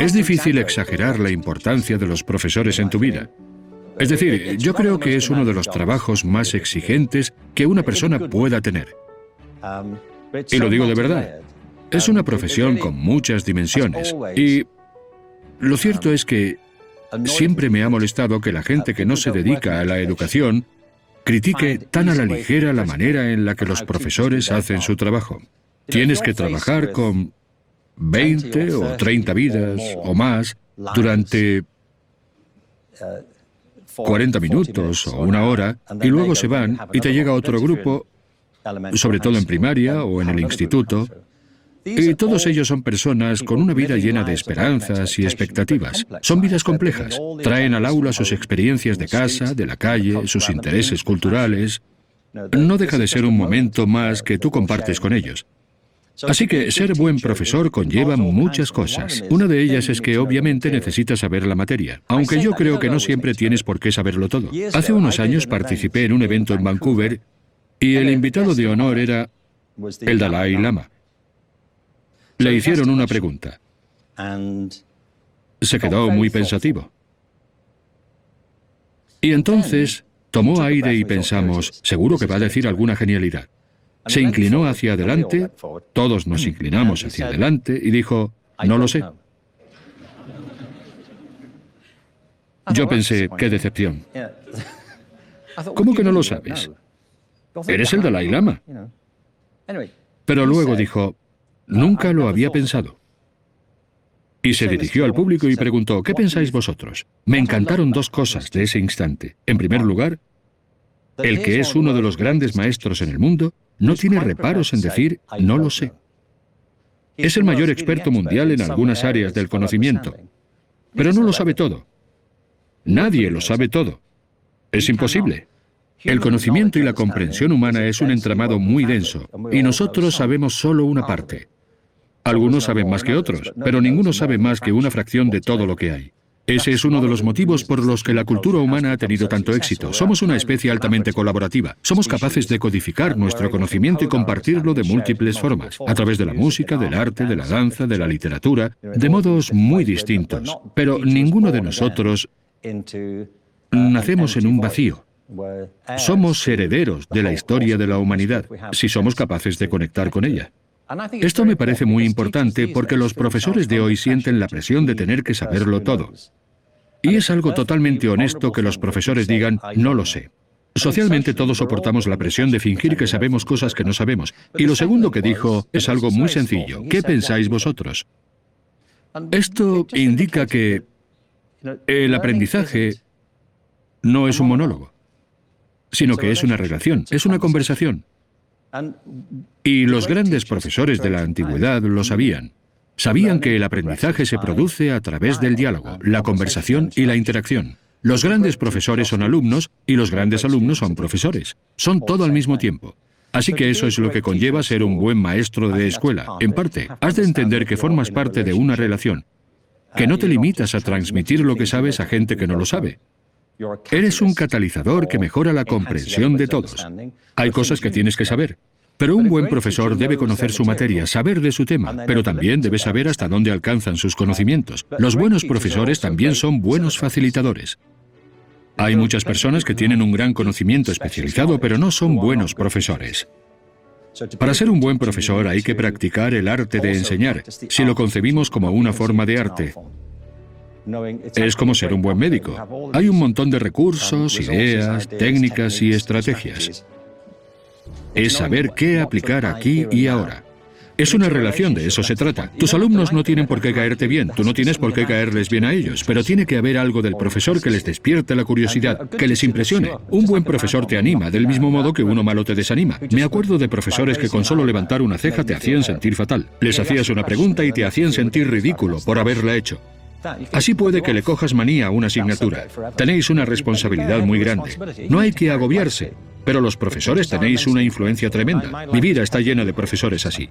Es difícil exagerar la importancia de los profesores en tu vida. Es decir, yo creo que es uno de los trabajos más exigentes que una persona pueda tener. Y lo digo de verdad. Es una profesión con muchas dimensiones. Y lo cierto es que siempre me ha molestado que la gente que no se dedica a la educación critique tan a la ligera la manera en la que los profesores hacen su trabajo. Tienes que trabajar con 20 o 30 vidas o más durante 40 minutos o una hora y luego se van y te llega otro grupo, sobre todo en primaria o en el instituto, y todos ellos son personas con una vida llena de esperanzas y expectativas. Son vidas complejas. Traen al aula sus experiencias de casa, de la calle, sus intereses culturales. No deja de ser un momento más que tú compartes con ellos. Así que ser buen profesor conlleva muchas cosas. Una de ellas es que obviamente necesitas saber la materia, aunque yo creo que no siempre tienes por qué saberlo todo. Hace unos años participé en un evento en Vancouver y el invitado de honor era el Dalai Lama. Le hicieron una pregunta. Se quedó muy pensativo. Y entonces tomó aire y pensamos, seguro que va a decir alguna genialidad. Se inclinó hacia adelante, todos nos inclinamos hacia adelante y dijo, no lo sé. Yo pensé, qué decepción. ¿Cómo que no lo sabes? Eres el Dalai Lama. Pero luego dijo, nunca lo había pensado. Y se dirigió al público y preguntó, ¿qué pensáis vosotros? Me encantaron dos cosas de ese instante. En primer lugar, el que es uno de los grandes maestros en el mundo no tiene reparos en decir no lo sé. Es el mayor experto mundial en algunas áreas del conocimiento, pero no lo sabe todo. Nadie lo sabe todo. Es imposible. El conocimiento y la comprensión humana es un entramado muy denso, y nosotros sabemos solo una parte. Algunos saben más que otros, pero ninguno sabe más que una fracción de todo lo que hay. Ese es uno de los motivos por los que la cultura humana ha tenido tanto éxito. Somos una especie altamente colaborativa. Somos capaces de codificar nuestro conocimiento y compartirlo de múltiples formas, a través de la música, del arte, de la danza, de la literatura, de modos muy distintos. Pero ninguno de nosotros nacemos en un vacío. Somos herederos de la historia de la humanidad, si somos capaces de conectar con ella. Esto me parece muy importante porque los profesores de hoy sienten la presión de tener que saberlo todo. Y es algo totalmente honesto que los profesores digan, no lo sé. Socialmente todos soportamos la presión de fingir que sabemos cosas que no sabemos. Y lo segundo que dijo es algo muy sencillo. ¿Qué pensáis vosotros? Esto indica que el aprendizaje no es un monólogo, sino que es una relación, es una conversación. Y los grandes profesores de la antigüedad lo sabían. Sabían que el aprendizaje se produce a través del diálogo, la conversación y la interacción. Los grandes profesores son alumnos y los grandes alumnos son profesores. Son todo al mismo tiempo. Así que eso es lo que conlleva ser un buen maestro de escuela. En parte, has de entender que formas parte de una relación, que no te limitas a transmitir lo que sabes a gente que no lo sabe. Eres un catalizador que mejora la comprensión de todos. Hay cosas que tienes que saber. Pero un buen profesor debe conocer su materia, saber de su tema, pero también debe saber hasta dónde alcanzan sus conocimientos. Los buenos profesores también son buenos facilitadores. Hay muchas personas que tienen un gran conocimiento especializado, pero no son buenos profesores. Para ser un buen profesor hay que practicar el arte de enseñar, si lo concebimos como una forma de arte. Es como ser un buen médico. Hay un montón de recursos, ideas, técnicas y estrategias. Es saber qué aplicar aquí y ahora. Es una relación, de eso se trata. Tus alumnos no tienen por qué caerte bien, tú no tienes por qué caerles bien a ellos, pero tiene que haber algo del profesor que les despierte la curiosidad, que les impresione. Un buen profesor te anima, del mismo modo que uno malo te desanima. Me acuerdo de profesores que con solo levantar una ceja te hacían sentir fatal. Les hacías una pregunta y te hacían sentir ridículo por haberla hecho. Así puede que le cojas manía a una asignatura. Tenéis una responsabilidad muy grande. No hay que agobiarse, pero los profesores tenéis una influencia tremenda. Mi vida está llena de profesores así.